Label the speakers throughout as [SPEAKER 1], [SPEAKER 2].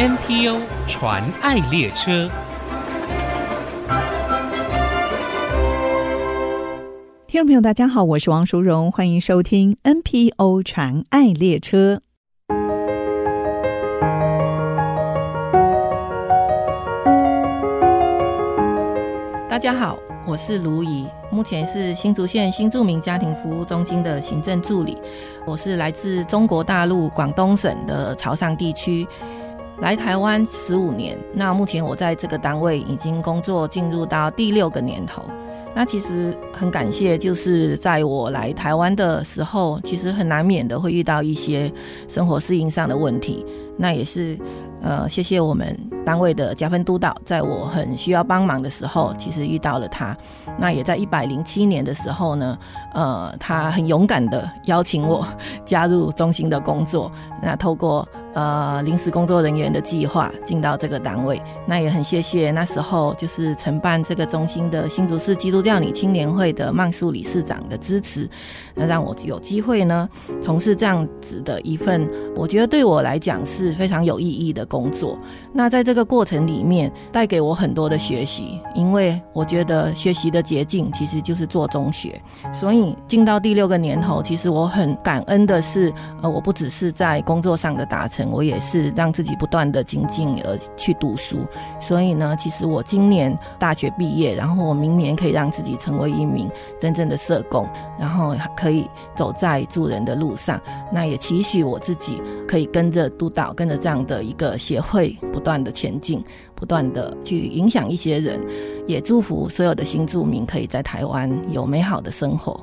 [SPEAKER 1] NPO 传爱列车，
[SPEAKER 2] 听众朋友，大家好，我是王淑荣，欢迎收听 NPO 传爱列车。
[SPEAKER 3] 大家好，我是卢怡，目前是新竹县新住民家庭服务中心的行政助理。我是来自中国大陆广东省的潮汕地区。来台湾十五年，那目前我在这个单位已经工作进入到第六个年头。那其实很感谢，就是在我来台湾的时候，其实很难免的会遇到一些生活适应上的问题。那也是呃，谢谢我们单位的加分督导，在我很需要帮忙的时候，其实遇到了他。那也在一百零七年的时候呢，呃，他很勇敢的邀请我 加入中心的工作。那透过呃，临时工作人员的计划进到这个单位，那也很谢谢那时候就是承办这个中心的新竹市基督教女青年会的曼素理事长的支持，那让我有机会呢从事这样子的一份，我觉得对我来讲是非常有意义的工作。那在这个过程里面，带给我很多的学习，因为我觉得学习的捷径其实就是做中学，所以进到第六个年头，其实我很感恩的是，呃，我不只是在工作上的达成。我也是让自己不断的精进而去读书，所以呢，其实我今年大学毕业，然后我明年可以让自己成为一名真正的社工，然后可以走在助人的路上。那也期许我自己可以跟着督导，跟着这样的一个协会不断的前进，不断的去影响一些人，也祝福所有的新住民可以在台湾有美好的生活。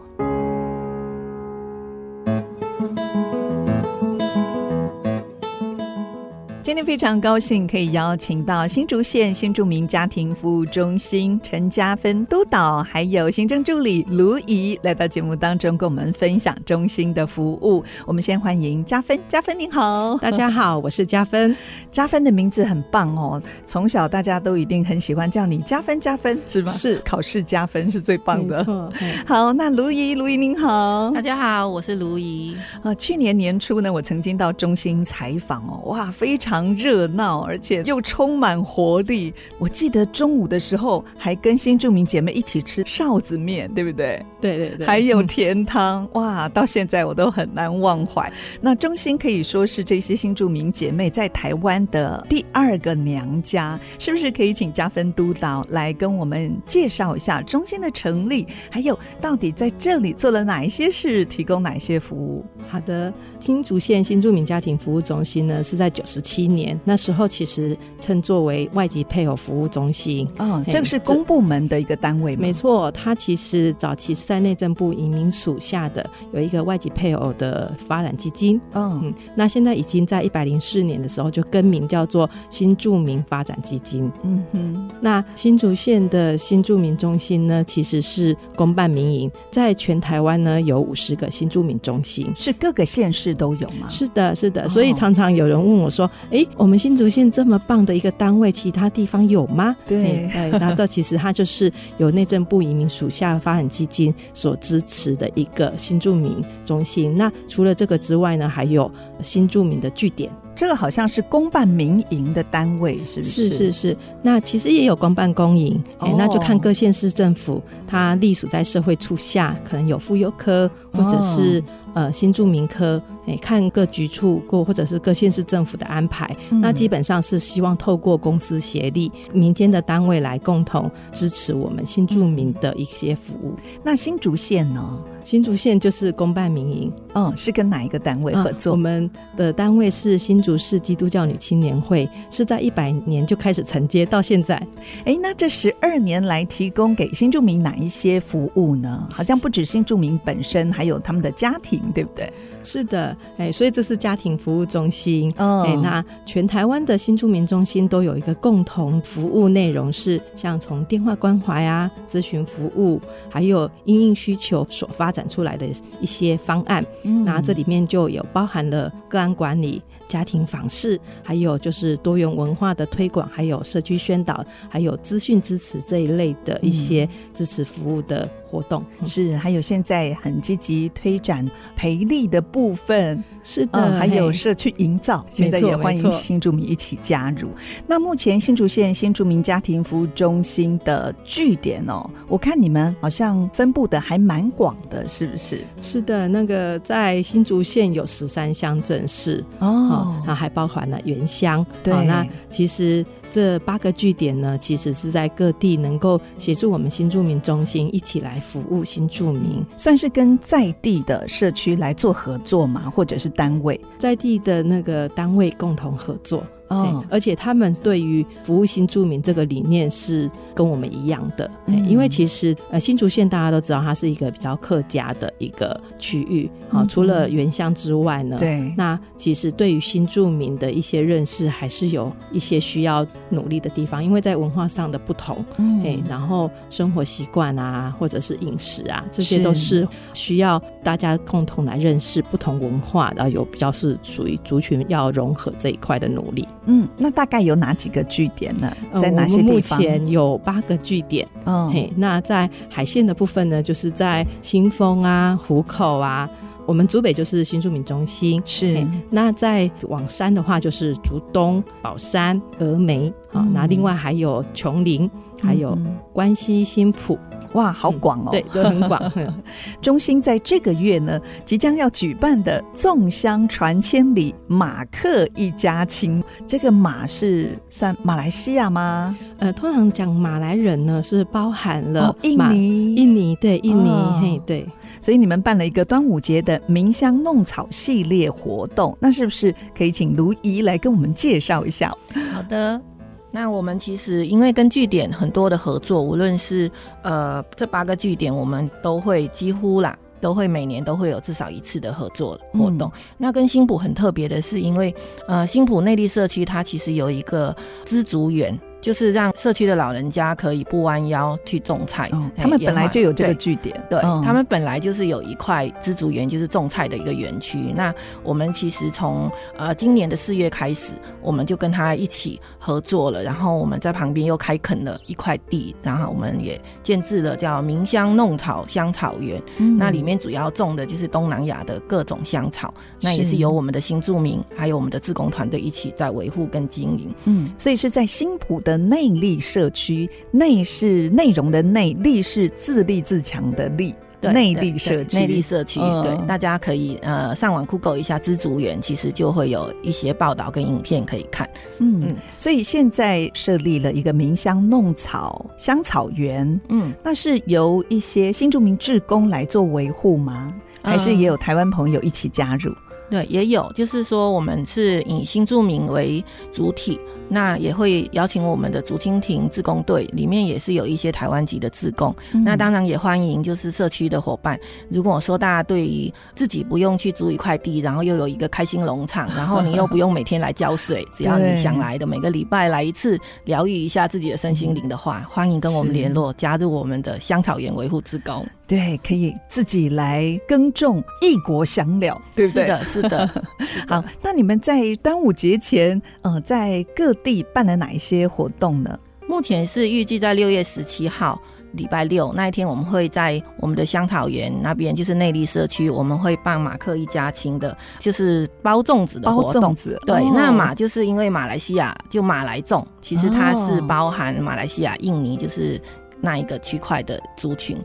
[SPEAKER 2] 今天非常高兴可以邀请到新竹县新住民家庭服务中心陈嘉芬督导，还有行政助理卢怡来到节目当中，跟我们分享中心的服务。我们先欢迎嘉芬，嘉芬您好，
[SPEAKER 4] 大家好，我是嘉芬。
[SPEAKER 2] 嘉芬的名字很棒哦，从小大家都一定很喜欢叫你嘉芬，嘉芬是吗？是，考试加分是最棒的。没错。好，那卢怡，卢怡您好，
[SPEAKER 3] 大家好，我是卢怡。
[SPEAKER 2] 啊，去年年初呢，我曾经到中心采访哦，哇，非常。热闹，而且又充满活力。我记得中午的时候还跟新住民姐妹一起吃臊子面，对不对？
[SPEAKER 4] 对对对，
[SPEAKER 2] 还有甜汤，嗯、哇，到现在我都很难忘怀。那中心可以说是这些新住民姐妹在台湾的第二个娘家，是不是？可以请加分督导来跟我们介绍一下中心的成立，还有到底在这里做了哪一些事，提供哪些服务？
[SPEAKER 4] 好的，新竹县新住民家庭服务中心呢，是在九十七年那时候，其实称作为外籍配偶服务中心。
[SPEAKER 2] 哦，这个是公部门的一个单位？
[SPEAKER 4] 没错，它其实早期是在内政部移民署下的有一个外籍配偶的发展基金。
[SPEAKER 2] 哦、嗯，
[SPEAKER 4] 那现在已经在一百零四年的时候就更名叫做新住民发展基金。
[SPEAKER 2] 嗯哼，
[SPEAKER 4] 那新竹县的新住民中心呢，其实是公办民营，在全台湾呢有五十个新住民中心。
[SPEAKER 2] 是。各个县市都有吗？
[SPEAKER 4] 是的，是的，所以常常有人问我说：“哎、哦，我们新竹县这么棒的一个单位，其他地方有吗？”
[SPEAKER 2] 对，
[SPEAKER 4] 那这其实它就是由内政部移民署下发展基金所支持的一个新住民中心。那除了这个之外呢，还有新住民的据点。
[SPEAKER 2] 这个好像是公办民营的单位，是不是？
[SPEAKER 4] 是是是。那其实也有公办公营，哎、哦，那就看各县市政府它隶属在社会处下，可能有妇幼科或者是。呃，新住民科，哎，看各局处过或者是各县市政府的安排，嗯，那基本上是希望透过公司协力、民间的单位来共同支持我们新住民的一些服务。
[SPEAKER 2] 那新竹县呢？
[SPEAKER 4] 新竹县就是公办民营，
[SPEAKER 2] 嗯，是跟哪一个单位合作？
[SPEAKER 4] 嗯，我们的单位是新竹市基督教女青年会，是在一百年就开始承接到现在。
[SPEAKER 2] 哎，那这十二年来提供给新住民哪一些服务呢？好像不止新住民本身，还有他们的家庭，对不对？
[SPEAKER 4] 是的，哎，所以这是家庭服务中心。哦，哎，那全台湾的新住民中心都有一个共同服务内容，是像从电话关怀啊、咨询服务，还有因应需求所发展出来的一些方案。嗯，那这里面就有包含了个案管理。家庭访视，还有就是多元文化的推广，还有社区宣导，还有资讯支持这一类的一些支持服务的活动。
[SPEAKER 2] 是，还有现在很积极推展培力的部分。
[SPEAKER 4] 是的，
[SPEAKER 2] 嗯、还有社区营造，现在也欢迎新住民一起加入。那目前新竹县新住民家庭服务中心的据点哦，我看你们好像分布的还蛮广的，是不是？
[SPEAKER 4] 是的，那个在新竹县有十三乡镇市哦，那还包含了原乡。对，那其实。这八个据点呢，其实是在各地能够协助我们新住民中心一起来服务新住民，
[SPEAKER 2] 算是跟在地的社区来做合作嘛，或者是单位？
[SPEAKER 4] 在地的那个单位共同合作。
[SPEAKER 2] 哦，
[SPEAKER 4] 而且他们对于服务新住民这个理念是跟我们一样的，嗯、因为其实呃新竹县大家都知道它是一个比较客家的一个区域啊，嗯、除了原乡之外呢，
[SPEAKER 2] 对，
[SPEAKER 4] 那其实对于新住民的一些认识还是有一些需要努力的地方，因为在文化上的不同，嗯，然后生活习惯啊，或者是饮食啊，这些都是需要大家共同来认识不同文化，然后有比较是属于族群要融合这一块的努力。
[SPEAKER 2] 嗯，那大概有哪几个据点呢？在哪些地方？
[SPEAKER 4] 目前有八个据点。嗯，嘿，那在海线的部分呢，就是在新丰啊、湖口啊。我们竹北就是新住民中心。
[SPEAKER 2] 是。
[SPEAKER 4] 那在往山的话，就是竹东、宝山、峨眉啊。那、嗯、另外还有琼林，还有关西、新埔。
[SPEAKER 2] 哇，好广哦！
[SPEAKER 4] 嗯、对，都很广。
[SPEAKER 2] 中心在这个月呢，即将要举办的“粽香传千里，马客一家亲”，这个马是算马来西亚吗？
[SPEAKER 4] 呃，通常讲马来人呢，是包含了、哦、
[SPEAKER 2] 印尼，
[SPEAKER 4] 印尼对印尼，
[SPEAKER 2] 哦、
[SPEAKER 4] 嘿对。
[SPEAKER 2] 所以你们办了一个端午节的鸣香弄草系列活动，那是不是可以请卢怡来跟我们介绍一下？
[SPEAKER 3] 好的。那我们其实因为跟据点很多的合作，无论是呃这八个据点，我们都会几乎啦，都会每年都会有至少一次的合作活动。嗯、那跟新浦很特别的是，因为呃新浦内地社区它其实有一个知足园。就是让社区的老人家可以不弯腰去种菜。
[SPEAKER 2] 哦，他们本来就有这个据点，
[SPEAKER 3] 对，对，他们本来就是有一块知足园，就是种菜的一个园区。那我们其实从呃今年的四月开始，我们就跟他一起合作了，然后我们在旁边又开垦了一块地，然后我们也建制了叫明香弄草香草园。嗯，那里面主要种的就是东南亚的各种香草，那也是由我们的新住民还有我们的志工团队一起在维护跟经营。
[SPEAKER 2] 嗯，所以是在新埔的内力社区，内是内容的内，力是自立自强的力。内力社区，
[SPEAKER 3] 内力社区，对，大家可以呃上网 Google 一下知足园，其实就会有一些报道跟影片可以看。
[SPEAKER 2] 嗯嗯，所以现在设立了一个鸣香弄草香草园，嗯，那是由一些新住民志工来做维护吗？还是也有台湾朋友一起加入？
[SPEAKER 3] 对，也有，就是说我们是以新住民为主体。那也会邀请我们的竹蜻蜓志工队，里面也是有一些台湾籍的志工。嗯、那当然也欢迎就是社区的伙伴。如果说大家对于自己不用去租一块地，然后又有一个开心农场，然后你又不用每天来浇水，只要你想来的每个礼拜来一次，疗愈一下自己的身心灵的话，欢迎跟我们联络，加入我们的香草园维护志工。
[SPEAKER 2] 对，可以自己来耕种，异国香料，对不对？
[SPEAKER 3] 是的，是的。
[SPEAKER 2] 好，那你们在端午节前，呃，在各地办了哪一些活动呢？
[SPEAKER 3] 目前是预计在六月十七号礼拜六那一天，我们会在我们的香草园那边，就是内地社区，我们会办马克一家亲的，就是包粽子的活动。
[SPEAKER 2] 包粽子，
[SPEAKER 3] 对，哦、那马就是因为马来西亚就马来粽，其实它是包含马来西亚、印尼，就是那一个区块的族群。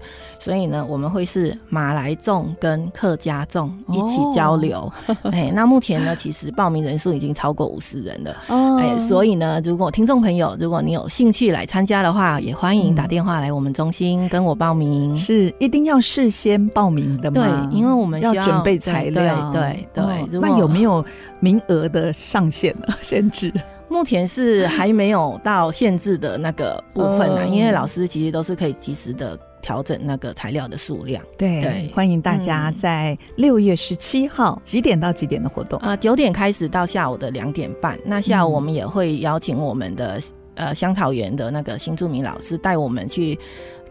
[SPEAKER 3] 所以呢，我们会是马来众跟客家众一起交流。哎、那目前呢，其实报名人数已经超过五十人了。哦，哎、欸，所以呢，如果听众朋友，如果你有兴趣来参加的话，也欢迎打电话来我们中心跟我报名。
[SPEAKER 2] 是一定要事先报名的吗？
[SPEAKER 3] 对，因为我们需要，
[SPEAKER 2] 要准备材料。
[SPEAKER 3] 对
[SPEAKER 2] 对那有没有名额的上限呢？限制？
[SPEAKER 3] 目前是还没有到限制的那个部分呢，哦、因为老师其实都是可以及时的。调整那个材料的数量，
[SPEAKER 2] 对，对欢迎大家在六月十七号、嗯、几点到几点的活动？
[SPEAKER 3] 啊、呃，九点开始到下午的两点半。那下午我们也会邀请我们的呃香草园的那个新著名老师带我们去。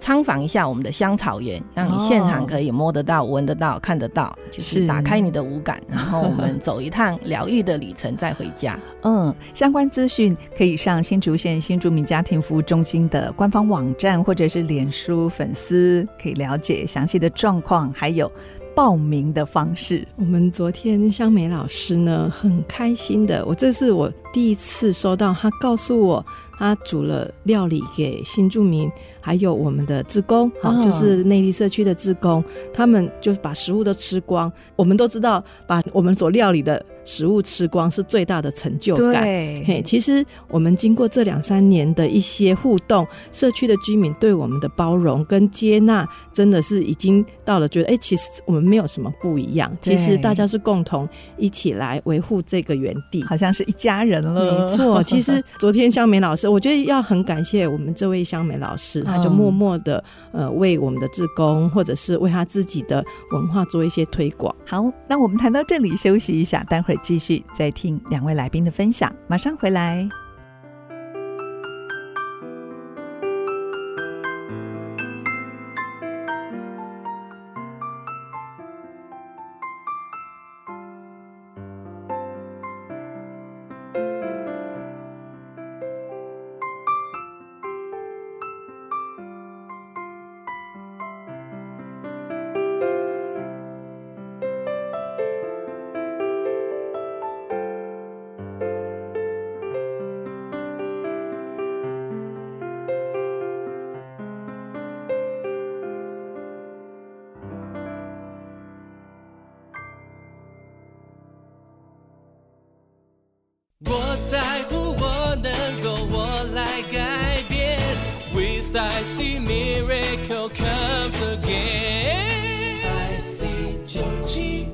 [SPEAKER 3] 参访一下我们的香草园，让你现场可以摸得到、闻得到、看得到，就是打开你的五感，然后我们走一趟疗愈的旅程，再回家。
[SPEAKER 2] 嗯，相关资讯可以上新竹县新竹民家庭服务中心的官方网站，或者是脸书粉丝，可以了解详细的状况，还有报名的方式。
[SPEAKER 4] 我们昨天香梅老师呢，很开心的，我这是我第一次收到，他告诉我他煮了料理给新住民。还有我们的志工，好，就是内地社区的志工，他们就把食物都吃光。我们都知道，把我们所料理的食物吃光是最大的成就感。
[SPEAKER 2] 对，
[SPEAKER 4] 嘿，其实我们经过这两三年的一些互动，社区的居民对我们的包容跟接纳，真的是已经到了觉得，哎、欸，其实我们没有什么不一样。其实大家是共同一起来维护这个园地，
[SPEAKER 2] 好像是一家人了。
[SPEAKER 4] 没错，其实昨天香梅老师，我觉得要很感谢我们这位香美老师。他就默默的呃为我们的志工，或者是为他自己的文化做一些推广。
[SPEAKER 2] 好，那我们谈到这里休息一下，待会儿继续再听两位来宾的分享，马上回来。I see miracle comes again，I see 97。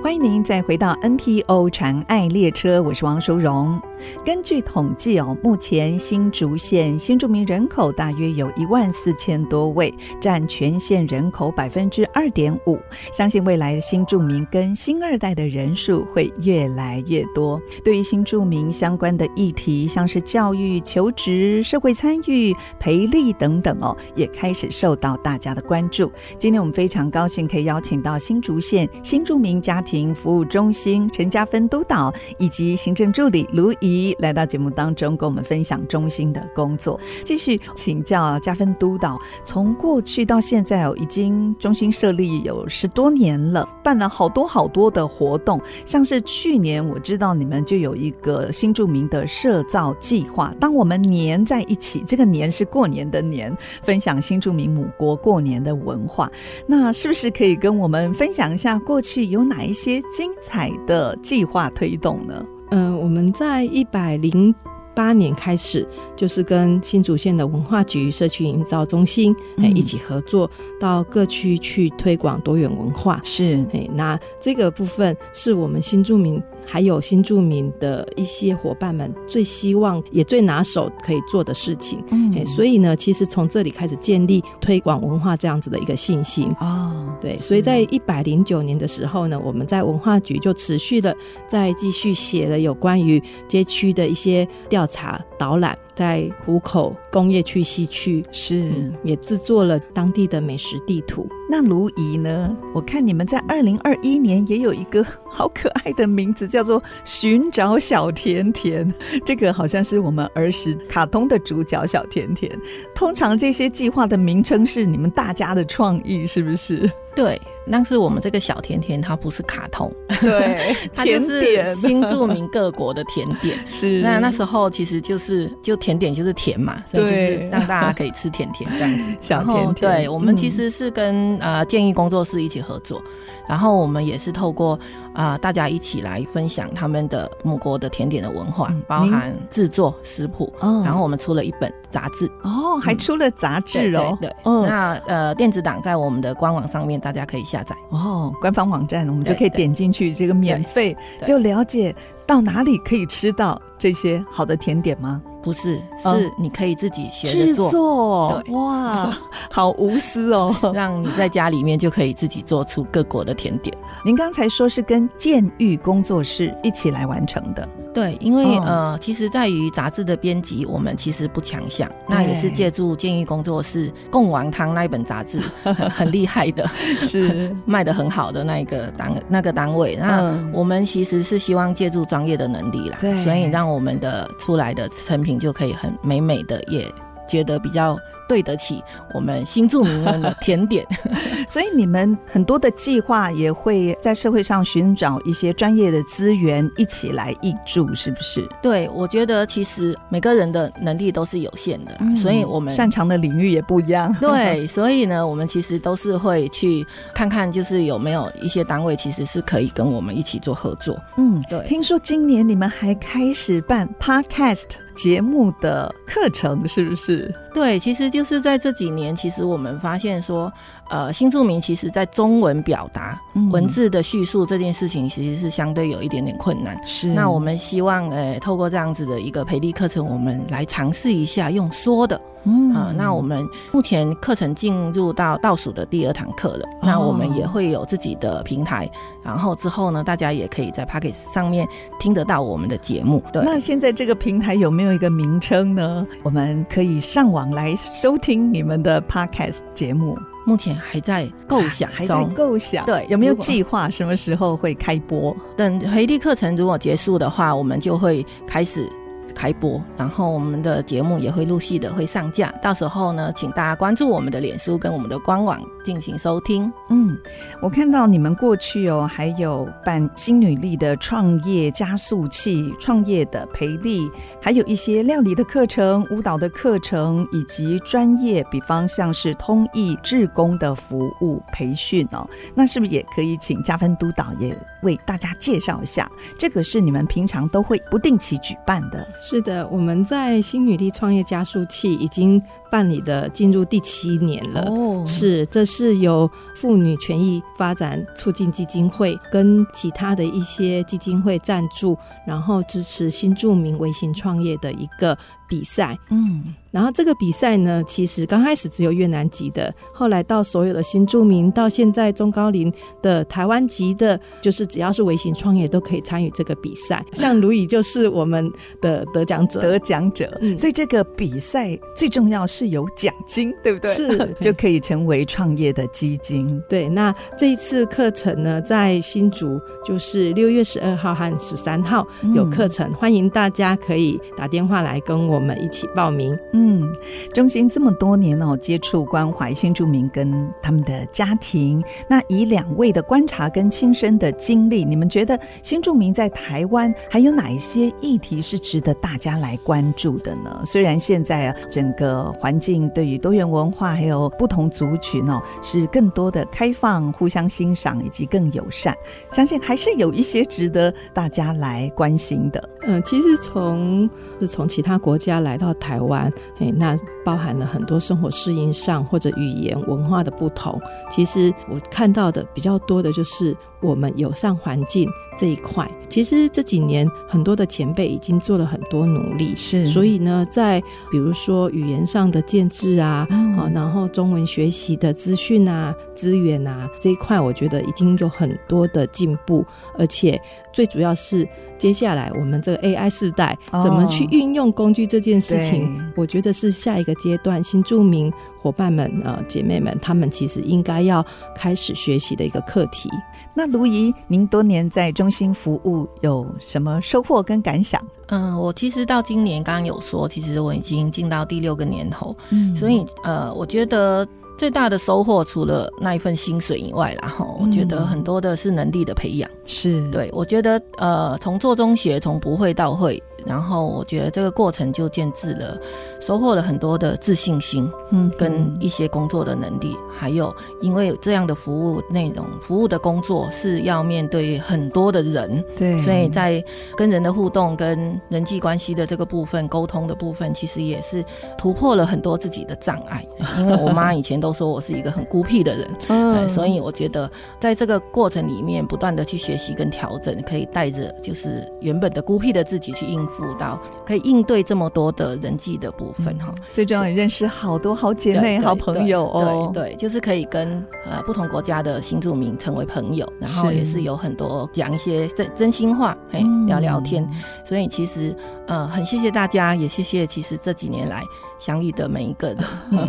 [SPEAKER 2] 欢迎您再回到 NPO 禅爱列车，我是王淑荣。根据统计哦，目前新竹县新住民人口大约有一万四千多位，占全县人口百分之二点五。相信未来的新住民跟新二代的人数会越来越多。对于新住民相关的议题，像是教育、求职、社会参与、培力等等哦，也开始受到大家的关注。今天我们非常高兴可以邀请到新竹县新住民家庭服务中心陈家芬督导以及行政助理卢怡来到节目当中，跟我们分享中心的工作。继续请教加分督导，从过去到现在哦，已经中心设立有十多年了，办了好多好多的活动，像是去年我知道你们就有一个新住民的社造计划。当我们年在一起，这个年是过年的年，分享新住民母国过年的文化，那是不是可以跟我们分享一下过去有哪一些精彩的计划推动呢？
[SPEAKER 4] 嗯、呃，我们在一百零八年开始，就是跟新竹县的文化局社区营造中心哎一起合作，到各区去推广多元文化。
[SPEAKER 2] 是。
[SPEAKER 4] 哎，那这个部分是我们新住民。还有新住民的一些伙伴们最希望也最拿手可以做的事情，嗯，所以呢，其实从这里开始建立推广文化这样子的一个信心。
[SPEAKER 2] 哦，
[SPEAKER 4] 对，所以在一百零九年的时候呢，我们在文化局就持续的在继续写了有关于街区的一些调查导览。在湖口工业区西区
[SPEAKER 2] 是、嗯、
[SPEAKER 4] 也制作了当地的美食地图。
[SPEAKER 2] 那卢怡呢？我看你们在二零二一年也有一个好可爱的名字，叫做“寻找小甜甜”。这个好像是我们儿时卡通的主角小甜甜。通常这些计划的名称是你们大家的创意，是不是？
[SPEAKER 3] 对，但是我们这个小甜甜它不是卡通，
[SPEAKER 2] 对，
[SPEAKER 3] 它就是新著名各国的甜点。
[SPEAKER 2] 是，
[SPEAKER 3] 那那时候其实就是就甜点就是甜嘛，所以就是让大家可以吃甜甜这样子。
[SPEAKER 2] 小甜甜，
[SPEAKER 3] 对，我们其实是跟、嗯、呃建议工作室一起合作，然后我们也是透过啊、呃、大家一起来分享他们的母国的甜点的文化，嗯、包含制作食谱、嗯，然后我们出了一本杂志。
[SPEAKER 2] 哦，还出了杂志哦，
[SPEAKER 3] 对，那呃电子档在我们的官网上面。大家可以下载
[SPEAKER 2] 哦，官方网站我们就可以点进去，这个免费就了解到哪里可以吃到这些好的甜点吗？
[SPEAKER 3] 不是，是你可以自己学着做。
[SPEAKER 2] 制作，哇，好无私哦！
[SPEAKER 3] 让你在家里面就可以自己做出各国的甜点。
[SPEAKER 2] 您刚才说是跟建育工作室一起来完成的。
[SPEAKER 3] 对，因为、哦、呃，其实在于杂志的编辑，我们其实不强项，那也是借助建议工作室《贡丸汤》那一本杂志很很厉害的，
[SPEAKER 2] 是
[SPEAKER 3] 卖的很好的那一个单那个单位。那我们其实是希望借助专业的能力啦，所以让我们的出来的成品就可以很美美的，也觉得比较。对得起我们新住民们的甜点，
[SPEAKER 2] 所以你们很多的计划也会在社会上寻找一些专业的资源，一起来挹注，是不是？
[SPEAKER 3] 对，我觉得其实每个人的能力都是有限的，嗯、所以我们
[SPEAKER 2] 擅长的领域也不一样。
[SPEAKER 3] 对，所以呢，我们其实都是会去看看，就是有没有一些单位其实是可以跟我们一起做合作。
[SPEAKER 2] 嗯，对。听说今年你们还开始办 Podcast。节目的课程是不是？
[SPEAKER 3] 对，其实就是在这几年，其实我们发现说，呃，新住民其实在中文表达、嗯、文字的叙述这件事情，其实是相对有一点点困难。
[SPEAKER 2] 是，
[SPEAKER 3] 那我们希望，呃，透过这样子的一个培力课程，我们来尝试一下用说的。嗯啊，那我们目前课程进入到倒数的第二堂课了，哦。那我们也会有自己的平台，然后之后呢，大家也可以在 pocket 上面听得到我们的节目。对，
[SPEAKER 2] 那现在这个平台有没有一个名称呢？我们可以上网来收听你们的 Podcast 节目。
[SPEAKER 3] 目前还在构想中，
[SPEAKER 2] 还在构想。对，有没有计划什么时候会开播？
[SPEAKER 3] 等回力课程如果结束的话，我们就会开始。开播，然后我们的节目也会陆续的会上架，到时候呢，请大家关注我们的脸书跟我们的官网进行收听。
[SPEAKER 2] 嗯，我看到你们过去哦，还有办新女力的创业加速器、创业的培力，还有一些料理的课程、舞蹈的课程，以及专业，比方像是通译、志工的服务培训哦。那是不是也可以请嘉芬督导也为大家介绍一下？这个是你们平常都会不定期举办的。
[SPEAKER 4] 是的，我们在新女力创业加速器已经办理的进入第七年了。哦，是，这是由妇女权益发展促进基金会跟其他的一些基金会赞助，然后支持新著名微型创业的一个比赛。嗯。然后这个比赛呢，其实刚开始只有越南籍的，后来到所有的新住民，到现在中高龄的台湾籍的，就是只要是微型创业都可以参与这个比赛。像卢以就是我们的得奖者，
[SPEAKER 2] 得奖者。嗯，所以这个比赛最重要是有奖金，对不对？
[SPEAKER 4] 是，
[SPEAKER 2] 就可以成为创业的基金。
[SPEAKER 4] 对，那这一次课程呢，在新竹就是六月十二号和十三号有课程，嗯，欢迎大家可以打电话来跟我们一起报名。
[SPEAKER 2] 嗯，嗯中心这么多年哦，接触关怀新住民跟他们的家庭，那以两位的观察跟亲身的经历，你们觉得新住民在台湾还有哪一些议题是值得大家来关注的呢？虽然现在啊，整个环境对于多元文化还有不同族群哦，是更多的开放、互相欣赏以及更友善，相信还是有一些值得大家来关心的。
[SPEAKER 4] 嗯，其实从是从其他国家来到台湾。哎，那包含了很多生活适应上或者语言文化的不同。其实我看到的比较多的就是我们友善环境这一块。其实这几年很多的前辈已经做了很多努力，
[SPEAKER 2] 是。
[SPEAKER 4] 所以呢，在比如说语言上的建制啊，嗯、然后中文学习的资讯啊、资源啊这一块，我觉得已经有很多的进步，而且最主要是。接下来，我们这个 AI 时代怎么去运用工具这件事情，哦、我觉得是下一个阶段新著名伙伴们、呃姐妹们，他们其实应该要开始学习的一个课题。
[SPEAKER 2] 那卢怡，您多年在中心服务，有什么收获跟感想？
[SPEAKER 3] 嗯，我其实到今年刚刚有说，其实我已经进到第六个年头，嗯，所以呃，我觉得。最大的收获，除了那一份薪水以外，然后我觉得很多的是能力的培养。
[SPEAKER 2] 是
[SPEAKER 3] 对，我觉得呃，从做中学，从不会到会。然后我觉得这个过程就建制了，收获了很多的自信心，嗯，跟一些工作的能力，还有因为这样的服务内容，服务的工作是要面对很多的人，
[SPEAKER 2] 对，
[SPEAKER 3] 所以在跟人的互动、跟人际关系的这个部分、沟通的部分，其实也是突破了很多自己的障碍。因为我妈以前都说我是一个很孤僻的人，嗯，所以我觉得在这个过程里面，不断的去学习跟调整，可以带着就是原本的孤僻的自己去应付。辅导，可以应对这么多的人际的部分哈、嗯。
[SPEAKER 2] 最重要也认识好多好姐妹、好朋友哦。
[SPEAKER 3] 对，对，就是可以跟呃不同国家的新住民成为朋友，然后也是有很多讲一些真真心话，哎、嗯，聊聊天。所以其实呃很谢谢大家，也谢谢其实这几年来相遇的每一个人。嗯、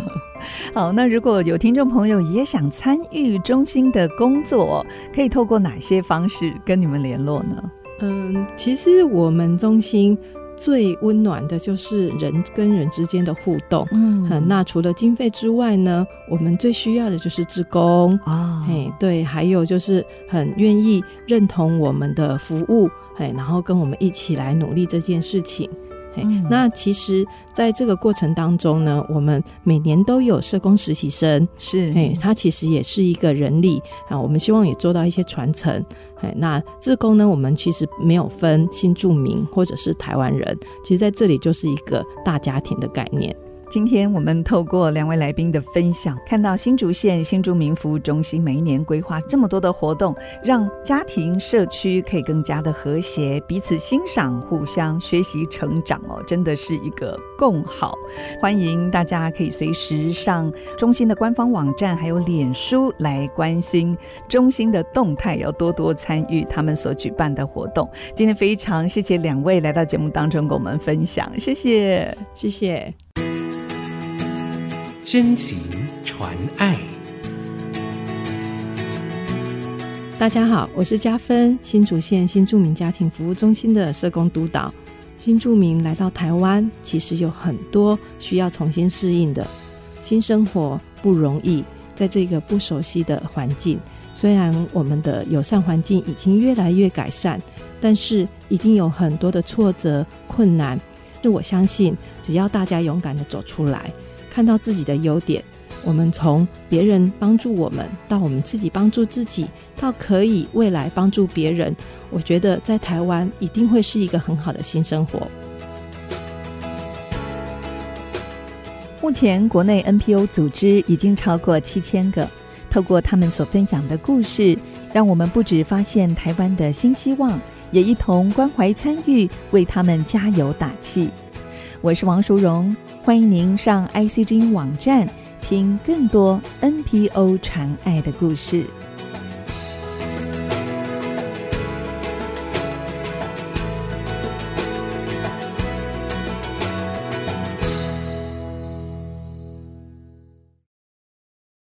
[SPEAKER 2] 好，那如果有听众朋友也想参与中心的工作，可以透过哪些方式跟你们联络呢？
[SPEAKER 4] 嗯，其实我们中心最温暖的就是人跟人之间的互动。嗯，嗯，那除了经费之外呢，我们最需要的就是职工啊。哦，对，还有就是很愿意认同我们的服务，嘿，然后跟我们一起来努力这件事情。嗯、那其实，在这个过程当中呢，我们每年都有社工实习生，
[SPEAKER 2] 是，
[SPEAKER 4] 哎，他其实也是一个人力啊。我们希望也做到一些传承。哎，那志工呢，我们其实没有分新住民或者是台湾人，其实在这里就是一个大家庭的概念。
[SPEAKER 2] 今天我们透过两位来宾的分享，看到新竹县新竹民服务中心每一年规划这么多的活动，让家庭社区可以更加的和谐，彼此欣赏，互相学习成长哦，真的是一个共好。欢迎大家可以随时上中心的官方网站，还有脸书来关心中心的动态，要多多参与他们所举办的活动。今天非常谢谢两位来到节目当中跟我们分享，谢谢，
[SPEAKER 4] 谢谢。
[SPEAKER 1] 真情传爱。
[SPEAKER 4] 大家好，我是嘉芬，新竹县新住民家庭服务中心的社工督导。新住民来到台湾，其实有很多需要重新适应的新生活，不容易。在这个不熟悉的环境，虽然我们的友善环境已经越来越改善，但是一定有很多的挫折、困难。就我相信，只要大家勇敢的走出来。看到自己的优点，我们从别人帮助我们，到我们自己帮助自己，到可以未来帮助别人，我觉得在台湾一定会是一个很好的新生活。
[SPEAKER 2] 目前国内 NPO 组织已经超过七千个，透过他们所分享的故事，让我们不止发现台湾的新希望，也一同关怀参与，为他们加油打气。我是王淑荣。欢迎您上 ICG 网站听更多 NPO 传爱的故事。